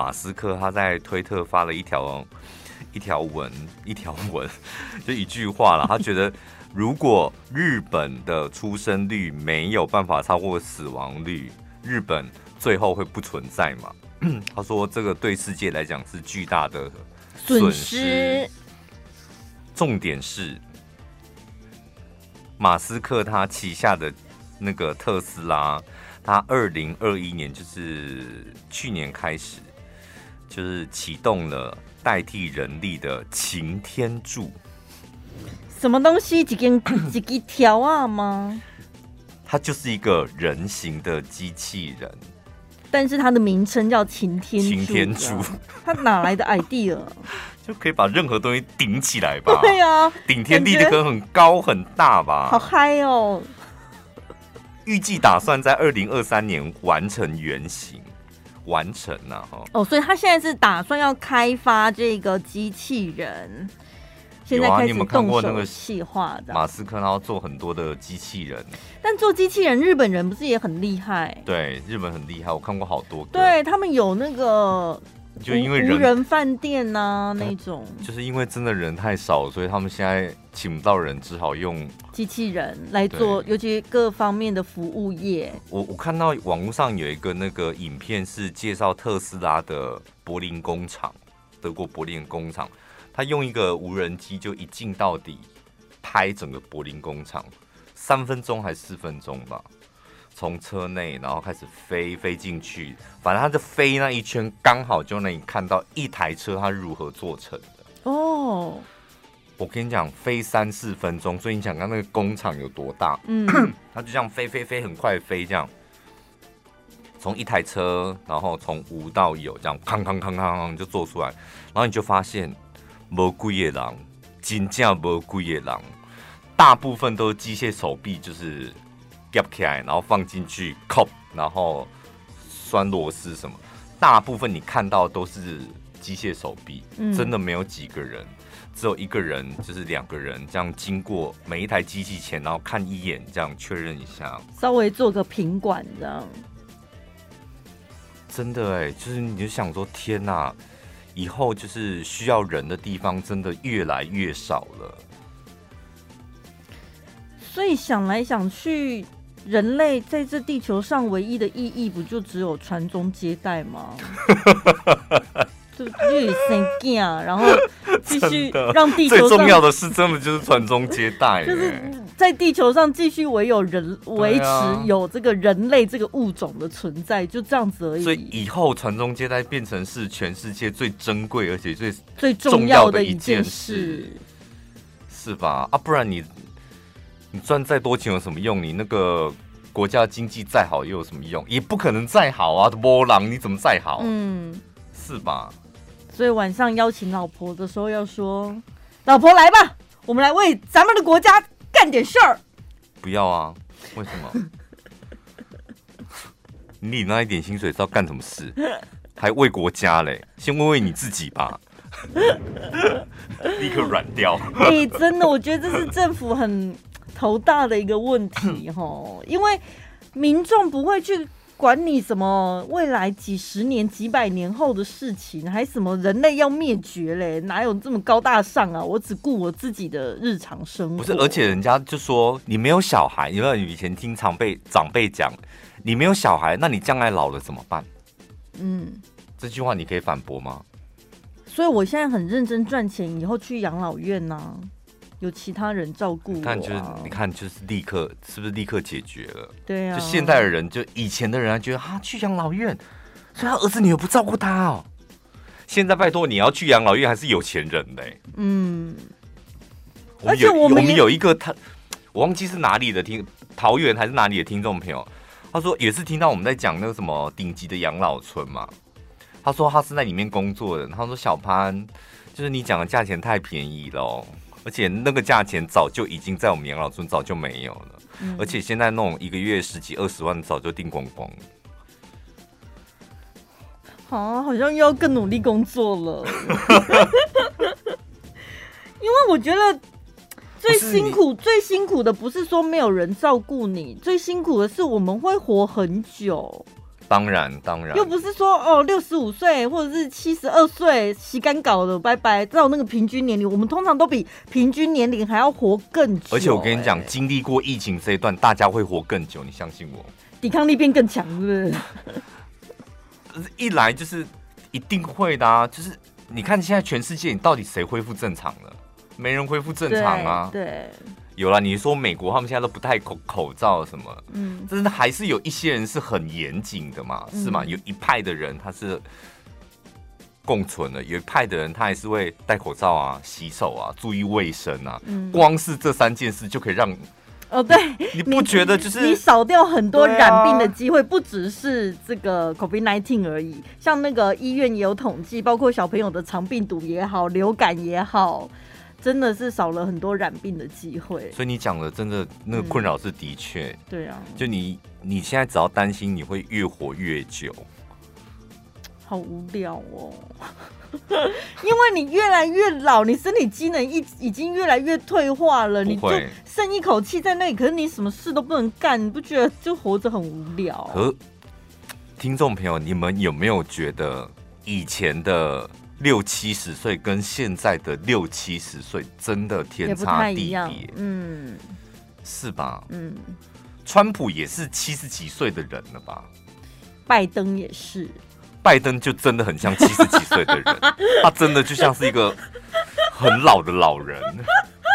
马斯克他在推特发了一条一条文，一条文 就一句话了。他觉得如果日本的出生率没有办法超过死亡率，日本最后会不存在嘛？他说这个对世界来讲是巨大的损失。重点是马斯克他旗下的那个特斯拉。他二零二一年就是去年开始，就是启动了代替人力的擎天柱。什么东西？几根几根条啊吗？它就是一个人形的机器人，但是它的名称叫擎天擎天柱。它哪来的 idea？就可以把任何东西顶起来吧？对啊，顶天立地可能很高很大吧？好嗨哦！预计打算在二零二三年完成原型，完成了哈。哦，所以他现在是打算要开发这个机器人。现在开始动手细化的。马斯克然后做很多的机器人，但做机器人日本人不是也很厉害？对，日本很厉害，我看过好多个。对他们有那个。就因为无人饭店呐、啊、那种，就是因为真的人太少，所以他们现在请不到人，只好用机器人来做，尤其各方面的服务业。我我看到网络上有一个那个影片，是介绍特斯拉的柏林工厂，德国柏林工厂，他用一个无人机就一镜到底拍整个柏林工厂，三分钟还是四分钟吧。从车内，然后开始飞飞进去，反正它就飞那一圈，刚好就让你看到一台车它如何做成的。哦，我跟你讲，飞三四分钟，所以你想看那个工厂有多大？嗯，它就这样飞飞飞，很快飞这样，从一台车，然后从无到有，这样康康康康康就做出来，然后你就发现，没几个人，真正没几个人，大部分都是机械手臂，就是。夹起来，然后放进去，扣，然后拴螺丝什么，大部分你看到都是机械手臂，嗯，真的没有几个人，只有一个人，就是两个人这样经过每一台机器前，然后看一眼，这样确认一下，稍微做个品管这样。真的哎，就是你就想说，天哪，以后就是需要人的地方真的越来越少了。所以想来想去。人类在这地球上唯一的意义，不就只有传宗接代吗？就越生囝，然后继续让地球最重要的是，真的就是传宗接代，就是在地球上继续唯有人维持有这个人类这个物种的存在，就这样子而已。所以以后传宗接代变成是全世界最珍贵而且最最重要的一件事，是吧？啊，不然你。你赚再多钱有什么用？你那个国家经济再好又有什么用？也不可能再好啊！波浪你怎么再好？嗯，是吧？所以晚上邀请老婆的时候要说：“老婆来吧，我们来为咱们的国家干点事儿。”不要啊？为什么？你领那一点薪水是要干什么事？还为国家嘞？先问问你自己吧。立刻软掉。哎、欸，真的，我觉得这是政府很。头大的一个问题 吼，因为民众不会去管你什么未来几十年、几百年后的事情，还什么人类要灭绝嘞？哪有这么高大上啊？我只顾我自己的日常生活。不是，而且人家就说你没有小孩，因为以前听长辈长辈讲，你没有小孩，那你将来老了怎么办？嗯，这句话你可以反驳吗？所以我现在很认真赚钱，以后去养老院呢、啊。有其他人照顾、啊，你就是你看就是立刻是不是立刻解决了？对啊，就现代的人，就以前的人还觉得啊，去养老院，所以他儿子女儿不照顾他哦。现在拜托你要去养老院还是有钱人嘞、欸？嗯，而且我们，我们有一个他，我忘记是哪里的听桃园还是哪里的听众朋友，他说也是听到我们在讲那个什么顶级的养老村嘛。他说他是在里面工作的，他说小潘就是你讲的价钱太便宜了、哦。而且那个价钱早就已经在我们养老村早就没有了，嗯、而且现在那种一个月十几二十万早就订光光了。啊，好像又要更努力工作了。因为我觉得最辛苦、最辛苦的不是说没有人照顾你，最辛苦的是我们会活很久。当然当然，又不是说哦六十五岁或者是七十二岁洗干搞的拜拜，照那个平均年龄，我们通常都比平均年龄还要活更久。而且我跟你讲，经历过疫情这一段，大家会活更久，你相信我，抵抗力变更强，是不是？一来就是一定会的啊，就是你看现在全世界，你到底谁恢复正常了？没人恢复正常啊。对。对有了，你说美国他们现在都不戴口口罩什么，嗯，但是还是有一些人是很严谨的嘛，是吗？有一派的人他是共存的，有一派的人他还是会戴口罩啊、洗手啊、注意卫生啊。嗯，光是这三件事就可以让哦，对，你不觉得就是你，少掉很多染病的机会？不只是这个 COVID-19 而已，像那个医院也有统计，包括小朋友的肠病毒也好、流感也好。真的是少了很多染病的机会，所以你讲的真的那个困扰是的确、嗯，对啊，就你你现在只要担心你会越活越久，好无聊哦，因为你越来越老，你身体机能一已经越来越退化了，你就剩一口气在那里，可是你什么事都不能干，你不觉得就活着很无聊？可听众朋友，你们有没有觉得以前的？六七十岁跟现在的六七十岁真的天差地别，嗯，是吧？嗯，川普也是七十几岁的人了吧？拜登也是，拜登就真的很像七十几岁的人，他真的就像是一个很老的老人。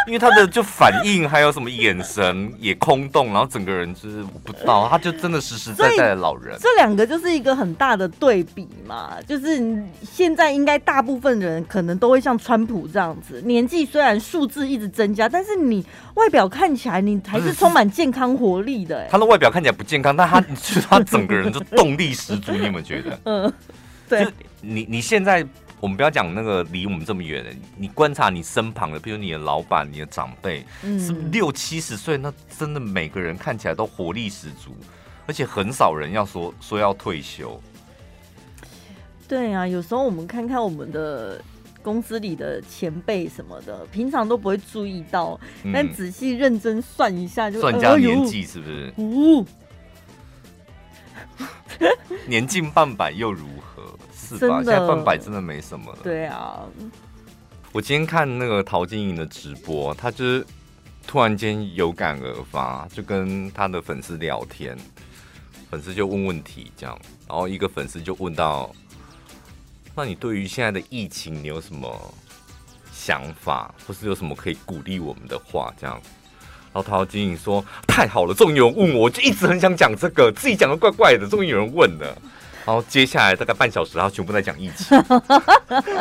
因为他的就反应还有什么眼神也空洞，然后整个人就是我不知道，他就真的实实在在的老人。这两个就是一个很大的对比嘛，就是现在应该大部分人可能都会像川普这样子，年纪虽然数字一直增加，但是你外表看起来你还是充满健康活力的。他的外表看起来不健康，但他其实 他整个人就动力十足，你有没有觉得？嗯，对。你你现在。我们不要讲那个离我们这么远的，你观察你身旁的，比如你的老板、你的长辈，嗯，是六七十岁，那真的每个人看起来都活力十足，而且很少人要说说要退休。对啊，有时候我们看看我们的公司里的前辈什么的，平常都不会注意到，嗯、但仔细认真算一下就，就算一下年纪是不是？呜、呃，年近半百又如何？现在半百真的没什么了。对啊，我今天看那个陶晶莹的直播，他就是突然间有感而发，就跟他的粉丝聊天，粉丝就问问题这样，然后一个粉丝就问到：“那你对于现在的疫情，你有什么想法，或是有什么可以鼓励我们的话？”这样，然后陶晶莹说：“太好了，终于有人问我，我就一直很想讲这个，自己讲的怪怪的，终于有人问了。”然后接下来大概半小时，他全部在讲疫情。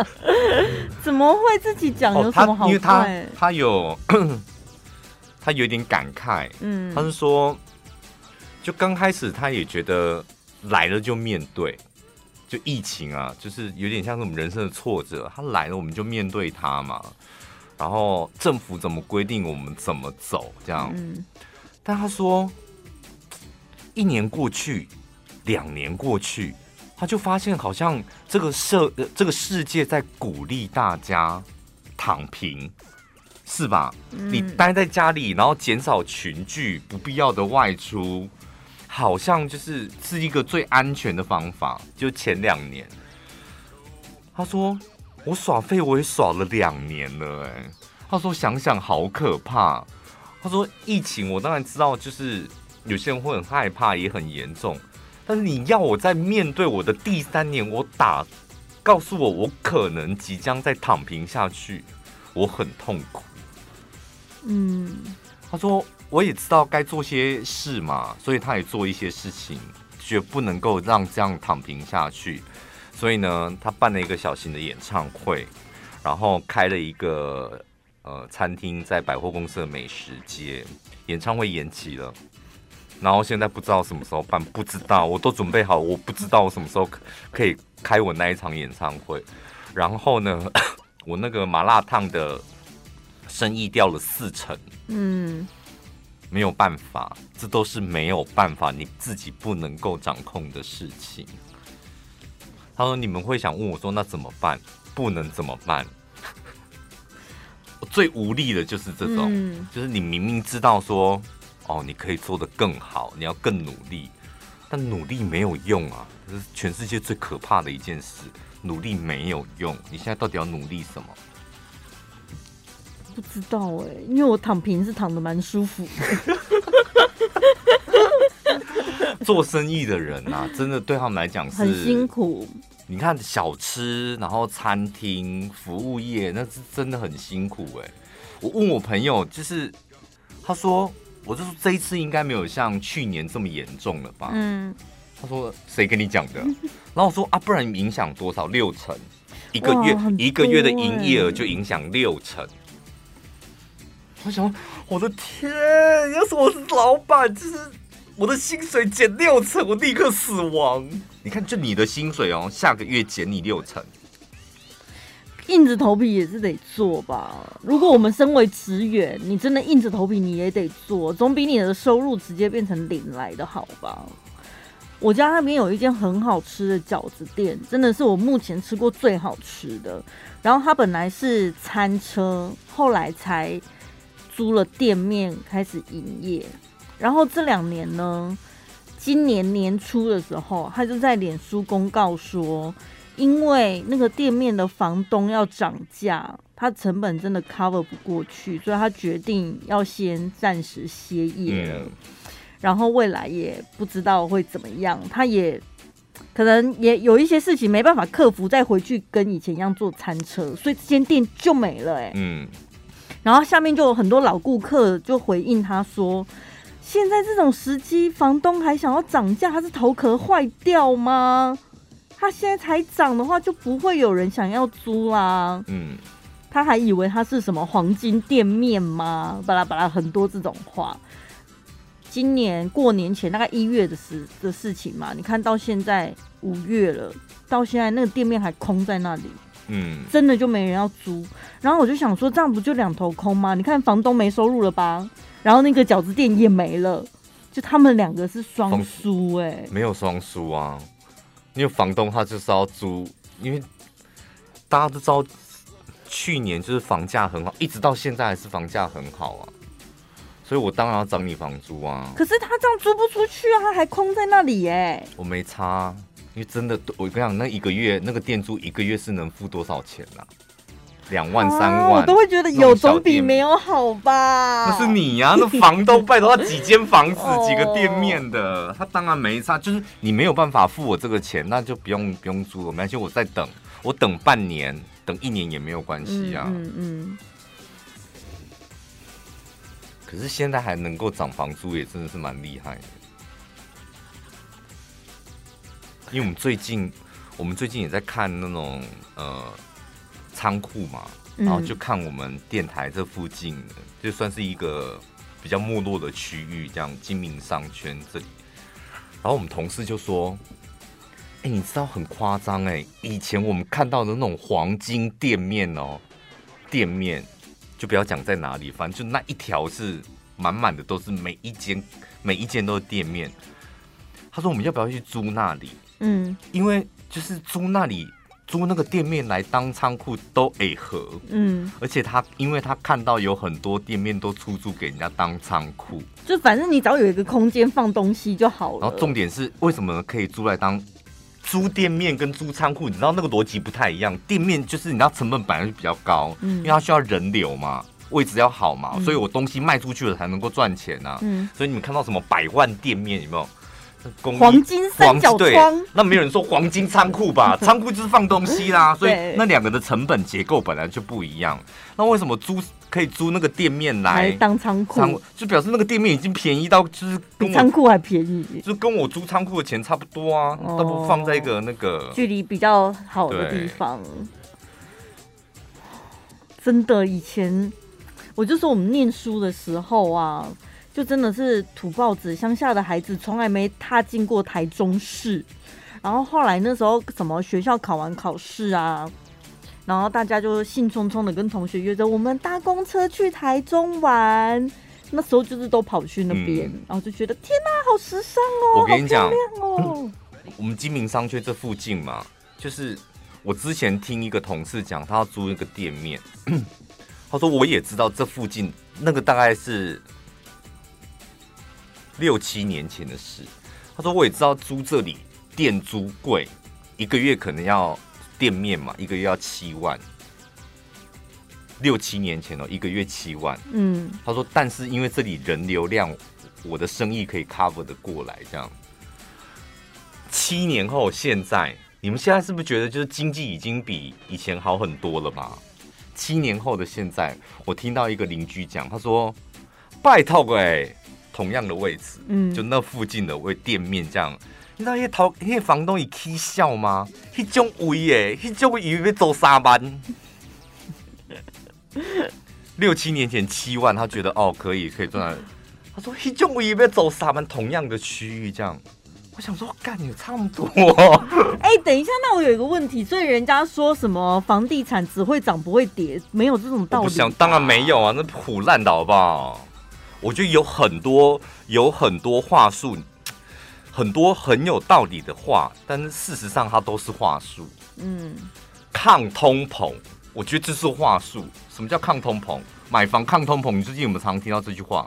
怎么会自己讲？有什么好、哦？因为他他有 他有点感慨。嗯，他是说，就刚开始他也觉得来了就面对，就疫情啊，就是有点像是我们人生的挫折。他来了，我们就面对他嘛。然后政府怎么规定，我们怎么走，这样。嗯。但他说，一年过去。两年过去，他就发现好像这个社这个世界在鼓励大家躺平，是吧？嗯。你待在家里，然后减少群聚，不必要的外出，好像就是是一个最安全的方法。就前两年，他说我耍废，我也耍了两年了，哎，他说想想好可怕。他说疫情，我当然知道，就是有些人会很害怕，也很严重。但是你要我在面对我的第三年，我打告诉我我可能即将再躺平下去，我很痛苦。嗯，他说我也知道该做些事嘛，所以他也做一些事情，绝不能够让这样躺平下去。所以呢，他办了一个小型的演唱会，然后开了一个呃餐厅在百货公司的美食街，演唱会延期了。然后现在不知道什么时候办，不知道，我都准备好，我不知道我什么时候可以开我那一场演唱会。然后呢，我那个麻辣烫的生意掉了四成，嗯，没有办法，这都是没有办法，你自己不能够掌控的事情。他说：“你们会想问我说，那怎么办？不能怎么办？我 最无力的就是这种，嗯，就是你明明知道说。”哦，你可以做得更好，你要更努力，但努力没有用啊，这是全世界最可怕的一件事。努力没有用，你现在到底要努力什么？不知道哎、欸，因为我躺平是躺的蛮舒服的。做生意的人啊，真的对他们来讲是很辛苦。你看小吃，然后餐厅服务业，那是真的很辛苦哎、欸。我问我朋友，就是他说，我就说这一次应该没有像去年这么严重了吧？嗯，他说谁跟你讲的？然后我说啊，不然影响多少？六成，一个月一个月的营业额就影响六成。我想，我的天，要是我是老板，就是。我的薪水减六成，我立刻死亡。你看，就你的薪水哦，下个月减你六成，硬着头皮也是得做吧？如果我们身为职员，你真的硬着头皮你也得做，总比你的收入直接变成零来的好吧？我家那边有一间很好吃的饺子店，真的是我目前吃过最好吃的。然后它本来是餐车，后来才租了店面开始营业。然后这两年呢，今年年初的时候，他就在脸书公告说，因为那个店面的房东要涨价，他成本真的 cover 不过去，所以他决定要先暂时歇业了。然后未来也不知道会怎么样，他也可能也有一些事情没办法克服，再回去跟以前一样做餐车，所以这间店就没了。哎，嗯。然后下面就有很多老顾客就回应他说。现在这种时机，房东还想要涨价，他是头壳坏掉吗？他现在才涨的话，就不会有人想要租啦。嗯，他还以为他是什么黄金店面吗？巴拉巴拉很多这种话。今年过年前大概一月的事的事情嘛，你看到现在五月了，到现在那个店面还空在那里，嗯，真的就没人要租。然后我就想说，这样不就两头空吗？你看房东没收入了吧？然后那个饺子店也没了，就他们两个是双输哎，没有双输啊，因为房东他就是要租，因为大家都知道去年就是房价很好，一直到现在还是房价很好啊，所以我当然要涨你房租啊。可是他这样租不出去啊，他还空在那里哎。我没差，因为真的，我跟你讲，那一个月那个店租一个月是能付多少钱啊？两万三万，我都会觉得有总比没有好吧？那是你呀、啊，那房东拜托他几间房子、几个店面的，他当然没差。就是你没有办法付我这个钱，那就不用不用租了，没关系，我再等，我等半年，等一年也没有关系啊。嗯嗯。可是现在还能够涨房租，也真的是蛮厉害的。因为我们最近，我们最近也在看那种呃。仓库嘛，然后就看我们电台这附近，就算是一个比较没落的区域，这样精明商圈这里。然后我们同事就说：“哎，你知道很夸张哎，以前我们看到的那种黄金店面哦，店面就不要讲在哪里，反正就那一条是满满的，都是每一间 每一间都是店面。”他说：“我们要不要去租那里？嗯，因为就是租那里。”租那个店面来当仓库都诶合，嗯，而且他因为他看到有很多店面都出租给人家当仓库，就反正你只要有一个空间放东西就好了。然后重点是为什么可以租来当租店面跟租仓库？你知道那个逻辑不太一样。店面就是你知道成本本来就比较高，嗯，因为它需要人流嘛，位置要好嘛，嗯，所以我东西卖出去了才能够赚钱啊。嗯，所以你们看到什么百万店面有没有？黄金三角窗，那没有人说黄金仓库吧？仓库就是放东西啦，所以那两个的成本结构本来就不一样。那为什么租可以租那个店面来当仓库？就表示那个店面已经便宜到就是比仓库还便宜，就跟我租仓库的钱差不多啊。那不放在一个那个距离比较好的地方。真的，以前我就说我们念书的时候啊。就真的是土包子，乡下的孩子从来没踏进过台中市。然后后来那时候什么学校考完考试啊，然后大家就兴冲冲的跟同学约着我们搭公车去台中玩。那时候就是都跑去那边，嗯、然后就觉得天哪，好时尚哦！我跟你讲，好漂亮哦。我们金明商圈这附近嘛，就是我之前听一个同事讲，他要租一个店面，他说我也知道这附近那个大概是。六七年前的事，他说我也知道租这里店租贵，一个月可能要店面嘛，一个月要七万，六七年前哦，一个月七万。嗯，他说但是因为这里人流量，我的生意可以 cover 得过来，这样。七年后现在，你们现在是不是觉得就是经济已经比以前好很多了吗？七年后的现在，我听到一个邻居讲，他说：“拜托哎，同样的位置，嗯，就那附近的位店面这样，你知道那些淘那些房东也起笑吗？一种位耶，一种位以为要走三万，六七年前七万，他觉得哦可以可以赚。他说一种位要走三万，同样的区域这样。”我想说，干你差不多。哎、欸，等一下，那我有一个问题，所以人家说什么房地产只会涨不会跌，没有这种道理。我想当然没有啊，那腐烂的好不好？我觉得有很多有很多话术，很多很有道理的话，但是事实上它都是话术。嗯，抗通膨，我觉得这是话术。什么叫抗通膨？买房抗通膨，你最近有没有常听到这句话？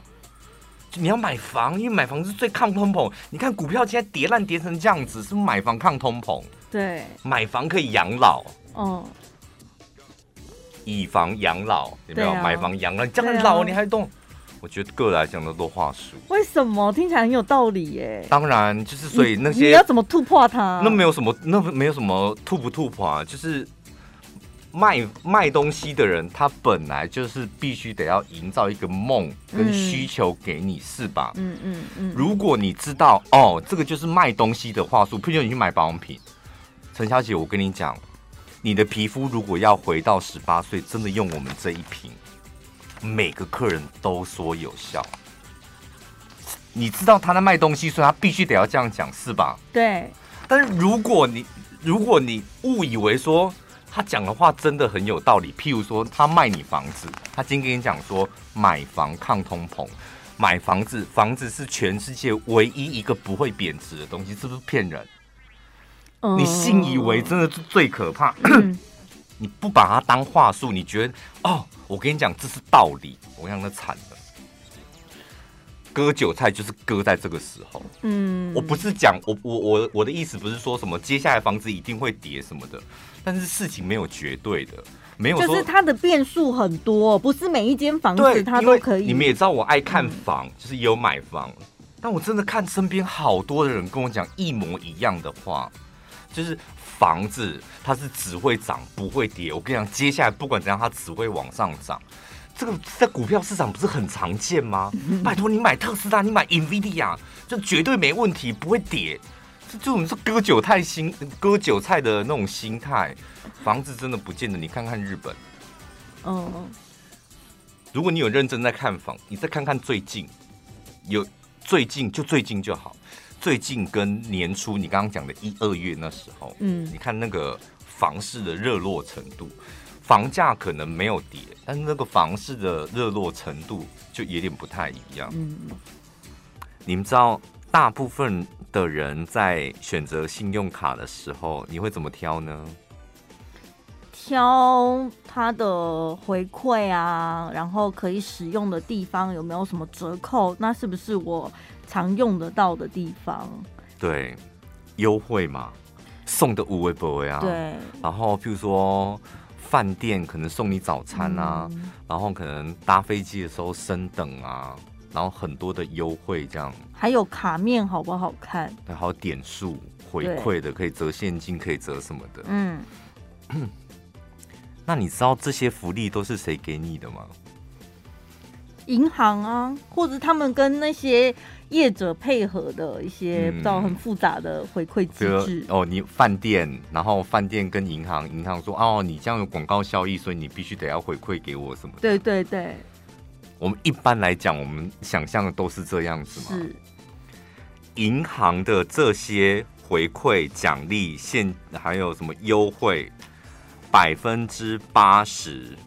你要买房，因为买房是最抗通膨。你看股票现在跌烂跌成这样子，是不是买房抗通膨？对，买房可以养老。哦，以房养老有没有？啊、买房养老，你这样老你还动？啊、我觉得个人来讲的都话术。为什么听起来很有道理耶？当然，就是所以那些你，你要怎么突破它？那没有什么，那没有什么突不突破啊，就是。卖卖东西的人，他本来就是必须得要营造一个梦跟需求给你，嗯、是吧？嗯嗯嗯。如果你知道哦，这个就是卖东西的话术，譬如你去买保养品，陈小姐，我跟你讲，你的皮肤如果要回到十八岁，真的用我们这一瓶，每个客人都说有效。你知道他在卖东西，所以他必须得要这样讲，是吧？对。但是如果你如果你误以为说，他讲的话真的很有道理，譬如说他卖你房子，他今天跟你讲说买房抗通膨，买房子，房子是全世界唯一一个不会贬值的东西，是不是骗人？你信以为真的是最可怕。你不把它当话术，你觉得哦，我跟你讲这是道理，我让他惨了。割韭菜就是割在这个时候。嗯，我不是讲我我我我的意思不是说什么接下来房子一定会跌什么的。但是事情没有绝对的，没有就是它的变数很多，不是每一间房子它都可以。你们也知道我爱看房，嗯、就是也有买房，但我真的看身边好多的人跟我讲一模一样的话，就是房子它是只会涨不会跌。我跟你讲，接下来不管怎样，它只会往上涨。这个在股票市场不是很常见吗？拜托你买特斯拉，你买 NVIDIA，就绝对没问题，不会跌。就我们说割韭菜心，割韭菜的那种心态，房子真的不见得。你看看日本，嗯，如果你有认真在看房，你再看看最近，有最近就最近就好，最近跟年初你刚刚讲的一二月那时候，嗯，你看那个房市的热络程度，房价可能没有跌，但是那个房市的热络程度就有点不太一样。嗯，你们知道大部分。的人在选择信用卡的时候，你会怎么挑呢？挑它的回馈啊，然后可以使用的地方有没有什么折扣？那是不是我常用得到的地方？对，优惠嘛，送的五位不位啊？对。然后，譬如说饭店可能送你早餐啊，嗯、然后可能搭飞机的时候升等啊。然后很多的优惠，这样还有卡面好不好看？对，还有点数回馈的，可以折现金，可以折什么的。嗯，那你知道这些福利都是谁给你的吗？银行啊，或者他们跟那些业者配合的一些不知道很复杂的回馈机制。哦，你饭店，然后饭店跟银行，银行说哦，你这样有广告效益，所以你必须得要回馈给我什么的。对对对。我们一般来讲，我们想象的都是这样子嘛。是。银行的这些回馈、奖励、现还有什么优惠，百分之八十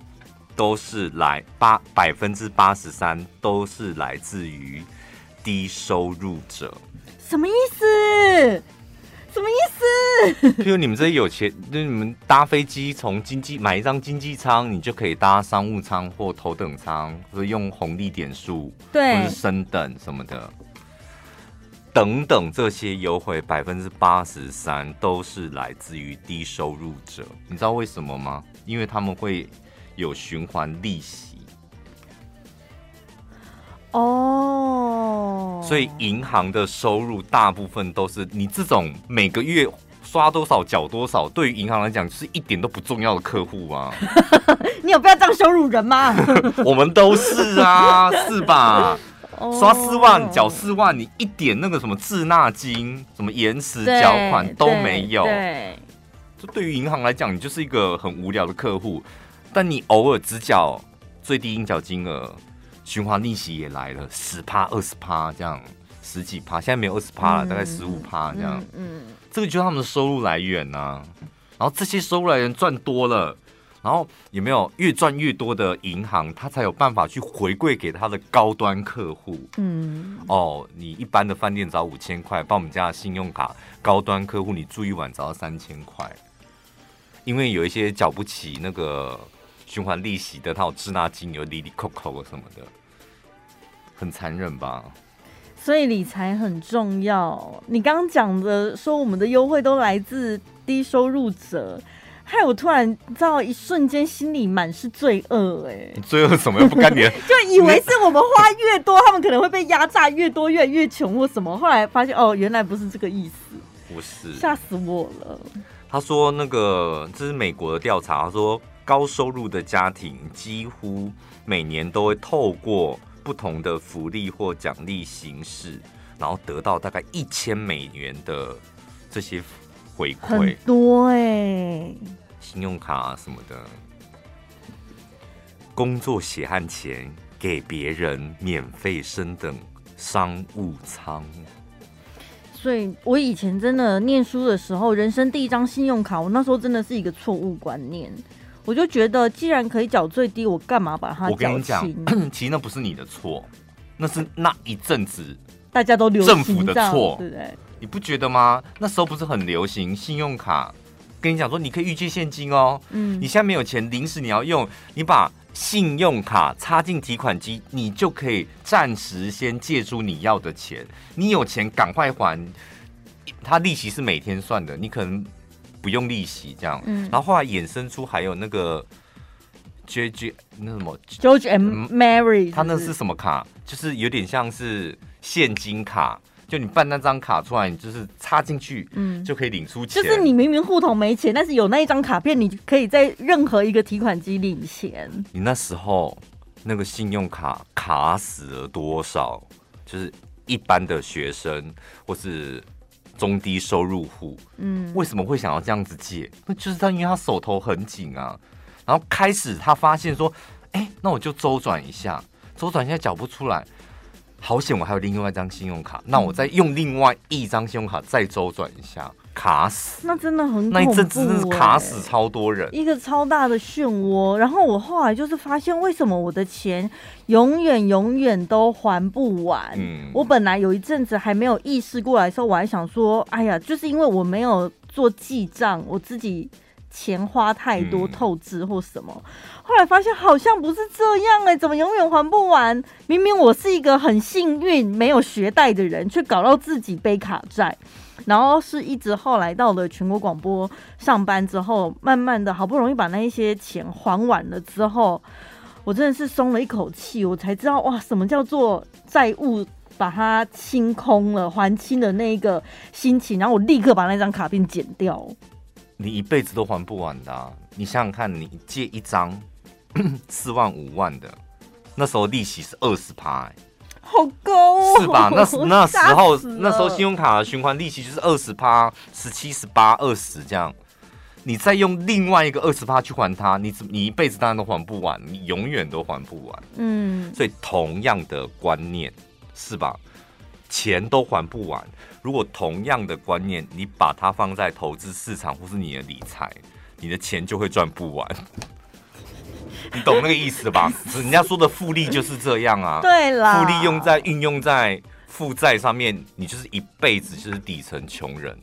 都是来八百分之八十三都是来自于低收入者。什么意思？什么意思？譬如你们这些有钱，就你们搭飞机从经济买一张经济舱，你就可以搭商务舱或头等舱，或者用红利点数，对，或是升等什么的。等等这些优惠，百分之八十三都是来自于低收入者。你知道为什么吗？因为他们会有循环利息。哦，所以银行的收入大部分都是你这种每个月刷多少缴多少，对于银行来讲是一点都不重要的客户啊。你有必要这样羞辱人吗？我们都是啊，是吧？刷四万缴四万，你一点那个什么滞纳金、什么延迟缴款都没有。对，这对于银行来讲，你就是一个很无聊的客户。但你偶尔只缴最低应缴金额。循环利息也来了，十趴、二十趴这样，十几趴，现在没有二十趴了，嗯、大概十五趴这样。嗯，嗯这个就是他们的收入来源呐、啊。然后这些收入来源赚多了，然后有没有越赚越多的银行，他才有办法去回馈给他的高端客户。嗯，哦，你一般的饭店只要五千块，办我们家的信用卡高端客户，你住一晚只要三千块。因为有一些缴不起那个循环利息的，他有滞纳金，有利利扣扣什么的。很残忍吧？所以理财很重要。你刚刚讲的说我们的优惠都来自低收入者，害我突然知道一瞬间心里满是罪恶。哎，罪恶什么又不干你？就以为是我们花越多，他们可能会被压榨越多，越越穷或什么。后来发现哦，原来不是这个意思。不是，吓死我了。他说那个这是美国的调查，他说高收入的家庭几乎每年都会透过。不同的福利或奖励形式，然后得到大概一千美元的这些回馈，很多哎、欸，信用卡啊什么的，工作血汗钱给别人免费升等商务舱。所以我以前真的念书的时候，人生第一张信用卡，我那时候真的是一个错误观念。我就觉得，既然可以缴最低，我干嘛把它？我跟你讲，其实那不是你的错，那是那一阵子大家都流行政府的错，对不对？你不觉得吗？那时候不是很流行信用卡，跟你讲说你可以预借现金哦。嗯，你现在没有钱，临时你要用，你把信用卡插进提款机，你就可以暂时先借出你要的钱。你有钱赶快还，它利息是每天算的，你可能。不用利息这样，嗯、然后后来衍生出还有那个 J J 那什么 George and Mary，他那是什么卡？就是有点像是现金卡，就你办那张卡出来，你就是插进去，嗯，就可以领出钱。就是你明明户头没钱，但是有那一张卡片，你可以在任何一个提款机领钱。你那时候那个信用卡卡死了多少？就是一般的学生或是。中低收入户，嗯，为什么会想要这样子借？那就是他，因为他手头很紧啊。然后开始他发现说，哎、欸，那我就周转一下，周转一下缴不出来，好险我还有另外一张信用卡，那我再用另外一张信用卡再周转一下。卡死，那真的很恐怖，那一阵真的是卡死超多人，一个超大的漩涡。然后我后来就是发现，为什么我的钱永远永远都还不完？嗯，我本来有一阵子还没有意识过来的时候，我还想说，哎呀，就是因为我没有做记账，我自己钱花太多透支或什么。后来发现好像不是这样哎、欸，怎么永远还不完？明明我是一个很幸运没有学贷的人，却搞到自己背卡债。然后是一直后来到了全国广播上班之后，慢慢的好不容易把那一些钱还完了之后，我真的是松了一口气，我才知道哇，什么叫做债务把它清空了，还清的那个心情。然后我立刻把那张卡片剪掉。你一辈子都还不完的啊，你想想看，你借一张 四万五万的，那时候利息是二十趴。欸好高哦，是吧？那 那时候那时候信用卡的循环利息就是二十趴、十七、十八、二十这样，你再用另外一个二十趴去还它，你你一辈子当然都还不完，你永远都还不完。嗯，所以同样的观念是吧？钱都还不完，如果同样的观念，你把它放在投资市场或是你的理财，你的钱就会赚不完。你懂那个意思吧？人家说的复利就是这样啊。对啦，复利用在运用在负债上面，你就是一辈子就是底层穷人。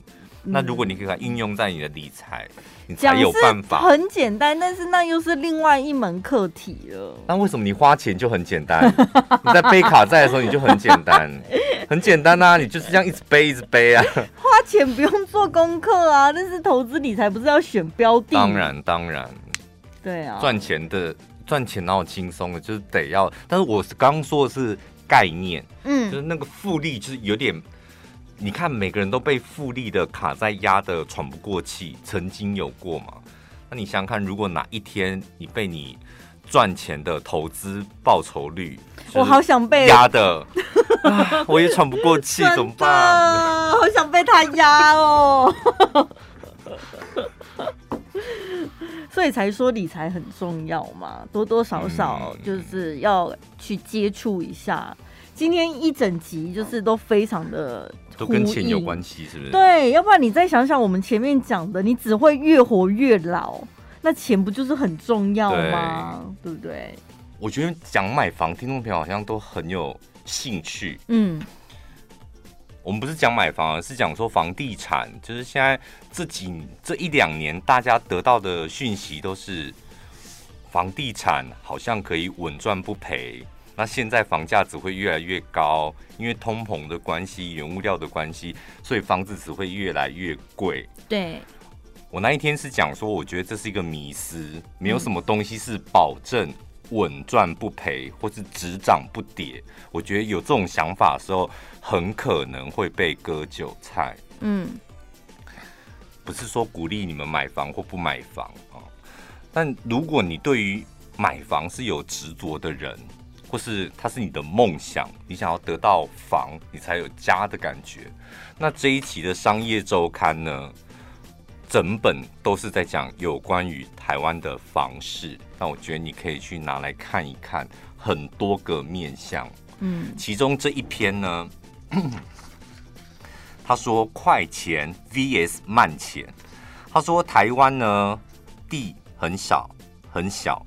那如果你可以把它应用在你的理财，你才有办法。很简单，但是那又是另外一门课题了。那为什么你花钱就很简单？你在背卡债的时候你就很简单，很简单啊！你就是这样一直背一直背啊。花钱不用做功课啊，但是投资理财不是要选标的？当然当然，对啊，赚钱的赚钱哪有轻松的，就是得要。但是我刚刚说的是概念，嗯，就是那个复利就是有点。你看，每个人都被复利的卡在压的喘不过气，曾经有过吗？那你想想看，如果哪一天你被你赚钱的投资报酬率，我好想被压的，我也喘不过气，怎么办？好想被他压哦，所以才说理财很重要嘛，多多少少就是要去接触一下。今天一整集就是都非常的。都跟钱有关系，是不是？对，要不然你再想想我们前面讲的，你只会越活越老，那钱不就是很重要吗？对，对不对？我觉得讲买房，听众朋友好像都很有兴趣。嗯，我们不是讲买房，而是讲说房地产，就是现在这几这一两年，大家得到的讯息都是房地产好像可以稳赚不赔。那现在房价只会越来越高，因为通膨的关系、原物料的关系，所以房子只会越来越贵。对，我那一天是讲说，我觉得这是一个迷思，没有什么东西是保证稳赚不赔，或是只涨不跌。我觉得有这种想法的时候，很可能会被割韭菜。嗯，不是说鼓励你们买房或不买房啊，但如果你对于买房是有执着的人。或是它是你的梦想，你想要得到房，你才有家的感觉。那这一期的商业周刊呢，整本都是在讲有关于台湾的房市。那我觉得你可以去拿来看一看，很多个面向。嗯，其中这一篇呢，他说快钱 VS 慢钱。他说台湾呢地很少很小，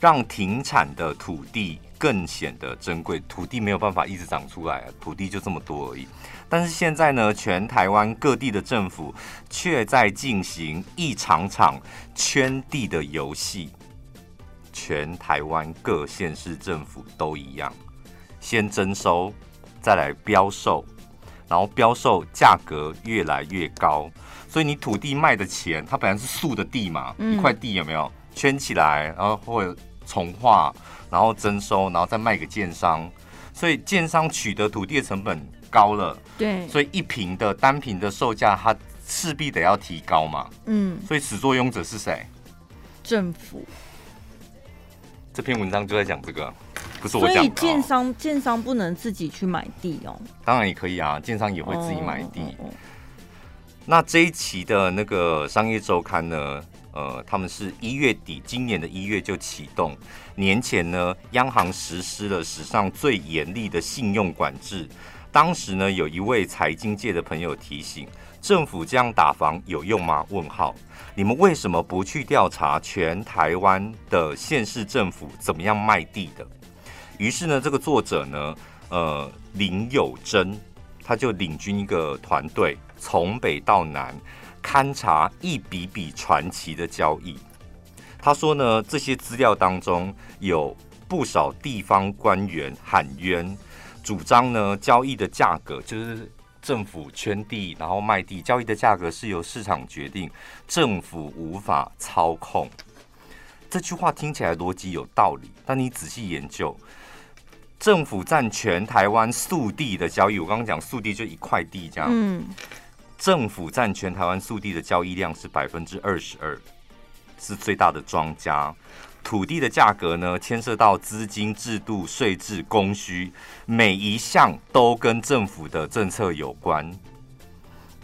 让停产的土地。更显得珍贵，土地没有办法一直长出来，土地就这么多而已。但是现在呢，全台湾各地的政府却在进行一场场圈地的游戏。全台湾各县市政府都一样，先征收，再来标售，然后标售价格越来越高，所以你土地卖的钱，它本来是素的地嘛，一块地有没有圈起来，然后或者重划。然后征收，然后再卖给建商，所以建商取得土地的成本高了，对，所以一平的单平的售价，它势必得要提高嘛，嗯，所以始作俑者是谁？政府。这篇文章就在讲这个，不是我讲的。所以建商建商不能自己去买地哦？当然也可以啊，建商也会自己买地。哦哦哦。那这一期的那个商业周刊呢？呃，他们是一月底，今年的一月就启动。年前呢，央行实施了史上最严厉的信用管制。当时呢，有一位财经界的朋友提醒，政府这样打房有用吗？问号，你们为什么不去调查全台湾的县市政府怎么样卖地的？于是呢，这个作者呢，呃，林有真，他就领军一个团队，从北到南。勘察一笔笔传奇的交易，他说呢，这些资料当中有不少地方官员喊冤，主张呢，交易的价格就是政府圈地然后卖地，交易的价格是由市场决定，政府无法操控。这句话听起来逻辑有道理，但你仔细研究，政府占全台湾速地的交易，我刚刚讲速地就一块地这样，嗯。政府占全台湾速地的交易量是百分之二十二，是最大的庄家。土地的价格呢，牵涉到资金制度、税制、供需，每一项都跟政府的政策有关。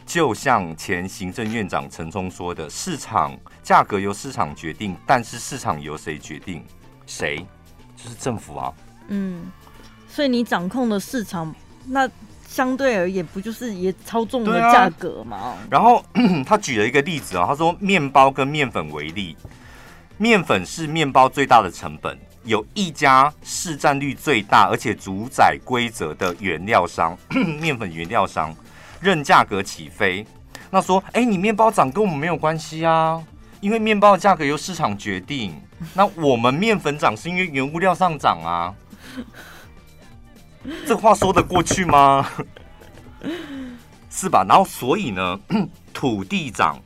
就像前行政院长陈冲说的：“市场价格由市场决定，但是市场由谁决定？谁？就是政府啊。”嗯，所以你掌控的市场那。相对而言，不就是也超重了价格吗？啊、然后 他举了一个例子啊，他说面包跟面粉为例，面粉是面包最大的成本，有一家市占率最大而且主宰规则的原料商，面粉原料商，任价格起飞，那说，哎，你面包涨跟我们没有关系啊，因为面包的价格由市场决定。那我们面粉涨是因为原物料上涨啊，这话说得过去吗？是吧？然后所以呢，土地涨，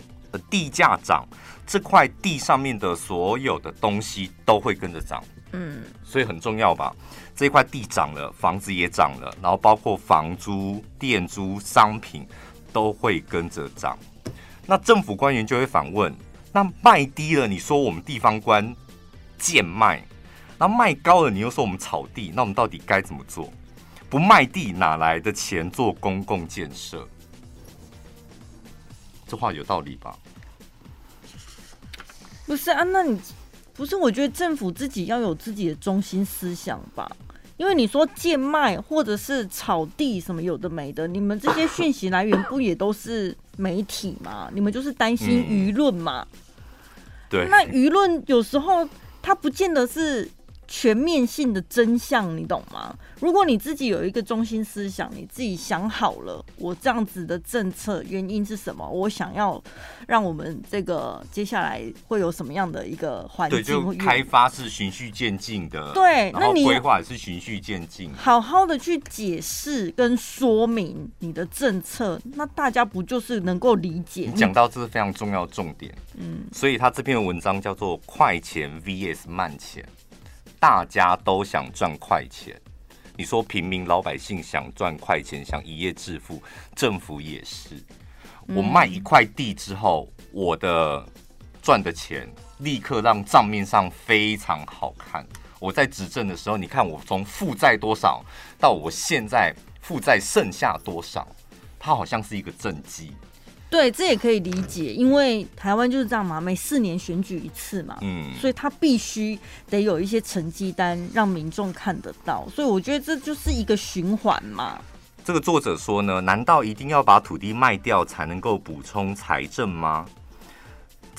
地价涨，这块地上面的所有的东西都会跟着涨。嗯，所以很重要吧？这块地涨了，房子也涨了，然后包括房租、店租、商品都会跟着涨。那政府官员就会反问：那卖低了，你说我们地方官贱卖；那卖高了，你又说我们炒地。那我们到底该怎么做？不卖地，哪来的钱做公共建设？这话有道理吧？不是啊，那你。不是，我觉得政府自己要有自己的中心思想吧，因为你说贱卖或者是炒地什么有的没的，你们这些讯息来源不也都是媒体吗？你们就是担心舆论嘛。对，那舆论有时候它不见得是。全面性的真相，你懂吗？如果你自己有一个中心思想，你自己想好了，我这样子的政策原因是什么？我想要让我们这个接下来会有什么样的一个环境？对，就开发是循序渐进的。对，那你规划也是循序渐进，好好的去解释跟说明你的政策，那大家不就是能够理解？你讲到这是非常重要重点，嗯，所以他这篇文章叫做“快钱 VS 慢钱”。大家都想赚快钱，你说平民老百姓想赚快钱，想一夜致富，政府也是。我卖一块地之后，我的赚的钱立刻让账面上非常好看。我在执政的时候，你看我从负债多少到我现在负债剩下多少，它好像是一个政绩。对，这也可以理解，因为台湾就是这样嘛，每四年选举一次嘛，嗯，所以他必须得有一些成绩单让民众看得到，所以我觉得这就是一个循环嘛。这个作者说呢，难道一定要把土地卖掉才能够补充财政吗？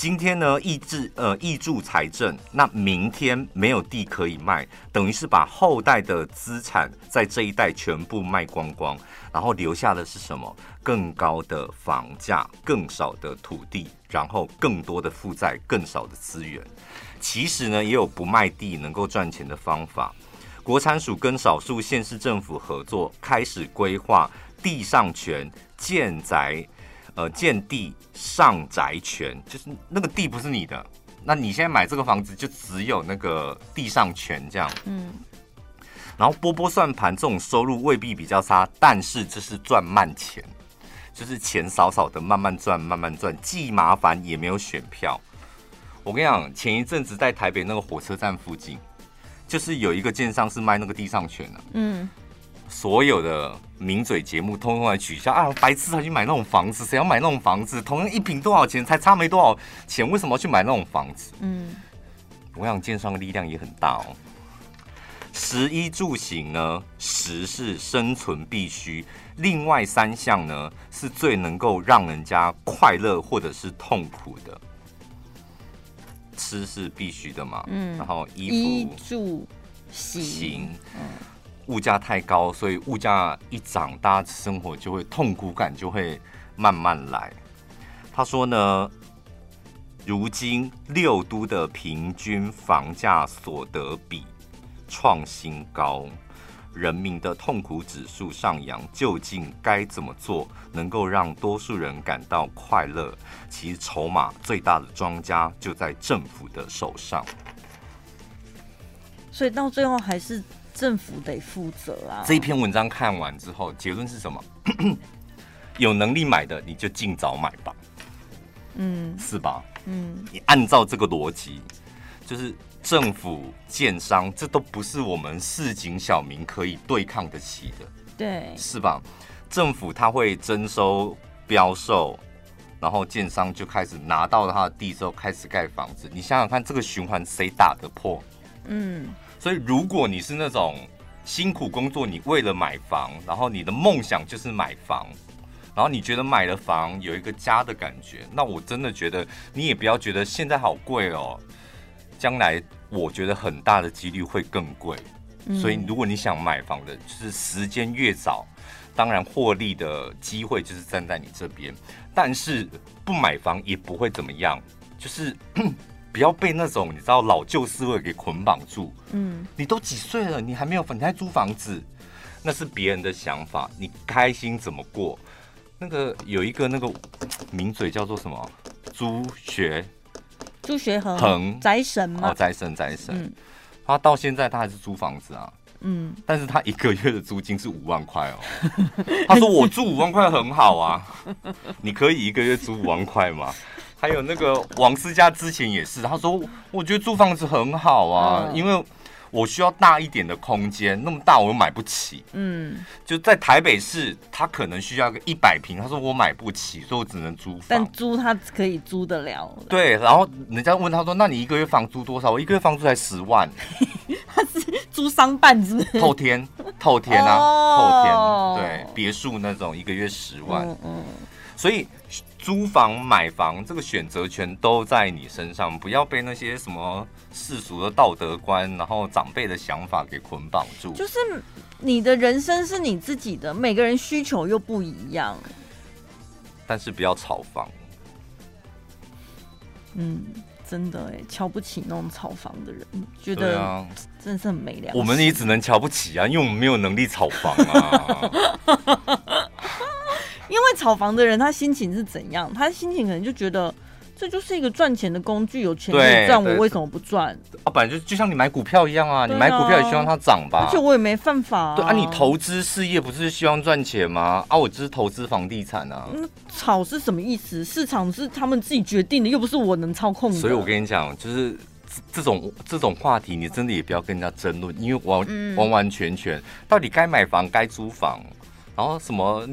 今天呢，挹注呃挹注财政，那明天没有地可以卖，等于是把后代的资产在这一代全部卖光光，然后留下的是什么？更高的房价，更少的土地，然后更多的负债，更少的资源。其实呢，也有不卖地能够赚钱的方法。国产署跟少数县市政府合作，开始规划地上权建宅。呃，建地上宅权，就是那个地不是你的，那你现在买这个房子就只有那个地上权这样。嗯。然后波波算盘，这种收入未必比较差，但是这是赚慢钱，就是钱少少的慢慢赚，慢慢赚，既麻烦也没有选票。我跟你讲，前一阵子在台北那个火车站附近，就是有一个建商是卖那个地上权的。嗯。所有的名嘴节目通通来取消啊！白痴才去买那种房子，谁要买那种房子？同样一平多少钱？才差没多少钱，为什么要去买那种房子？嗯，我想建商的力量也很大哦。食衣住行呢，食是生存必须，另外三项呢是最能够让人家快乐或者是痛苦的。吃是必须的嘛，嗯，然后衣服、衣住行，行嗯。物价太高，所以物价一涨，大家生活就会痛苦感就会慢慢来。他说呢，如今六都的平均房价所得比创新高，人民的痛苦指数上扬，究竟该怎么做能够让多数人感到快乐？其实筹码最大的庄家就在政府的手上，所以到最后还是。政府得负责啊！这一篇文章看完之后，结论是什么？有能力买的你就尽早买吧，嗯，是吧？嗯，你按照这个逻辑，就是政府、建商，这都不是我们市井小民可以对抗得起的，对，是吧？政府他会征收标售，然后建商就开始拿到他的地之后开始盖房子，你想想看，这个循环谁打得破？嗯。所以，如果你是那种辛苦工作，你为了买房，然后你的梦想就是买房，然后你觉得买了房有一个家的感觉，那我真的觉得你也不要觉得现在好贵哦，将来我觉得很大的几率会更贵。所以，如果你想买房的，就是时间越早，当然获利的机会就是站在你这边，但是不买房也不会怎么样，就是不要被那种你知道老旧思维给捆绑住。嗯，你都几岁了，你还没有房，你还租房子，那是别人的想法，你开心怎么过？那个有一个那个名嘴叫做什么？朱学朱学恒宅神吗？哦，宅神宅神，嗯、他到现在他还是租房子啊。嗯，但是他一个月的租金是五万块哦。他说我住五万块很好啊，你可以一个月租五万块吗？还有那个王思佳之前也是，他说我觉得租房子很好啊，嗯、因为。我需要大一点的空间，那么大我又买不起。嗯，就在台北市，他可能需要个一百平，他说我买不起，所以我只能租房。但租他可以租得了。对，然后人家问他说：“那你一个月房租多少？”我一个月房租才十万。他是租商办是不是？透天，透天啊，哦、透天，对，别墅那种，一个月十万。嗯，嗯，所以。租房买房这个选择权都在你身上，不要被那些什么世俗的道德观，然后长辈的想法给捆绑住。就是你的人生是你自己的，每个人需求又不一样。但是不要炒房。嗯，真的哎，瞧不起那种炒房的人，觉得真的是很没良心。我们也只能瞧不起啊，因为我们没有能力炒房啊。因为炒房的人，他心情是怎样？他心情可能就觉得这就是一个赚钱的工具，有钱可以赚，我为什么不赚？啊，本来就就像你买股票一样啊，啊你买股票也希望它涨吧？而且我也没犯法啊。对啊，你投资事业不是希望赚钱吗？啊，我只是投资房地产啊。那炒是什么意思？市场是他们自己决定的，又不是我能操控的。所以我跟你讲，就是这种这种话题，你真的也不要跟人家争论，因为完、嗯、完完全全到底该买房该租房，然后什么？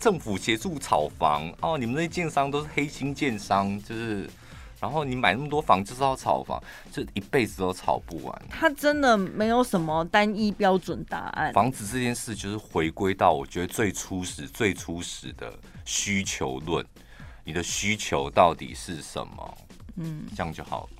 政府协助炒房哦，你们那些建商都是黑心建商，就是，然后你买那么多房就是要炒房，这一辈子都炒不完。他真的没有什么单一标准答案。房子这件事就是回归到我觉得最初始、最初始的需求论，你的需求到底是什么？嗯，这样就好了。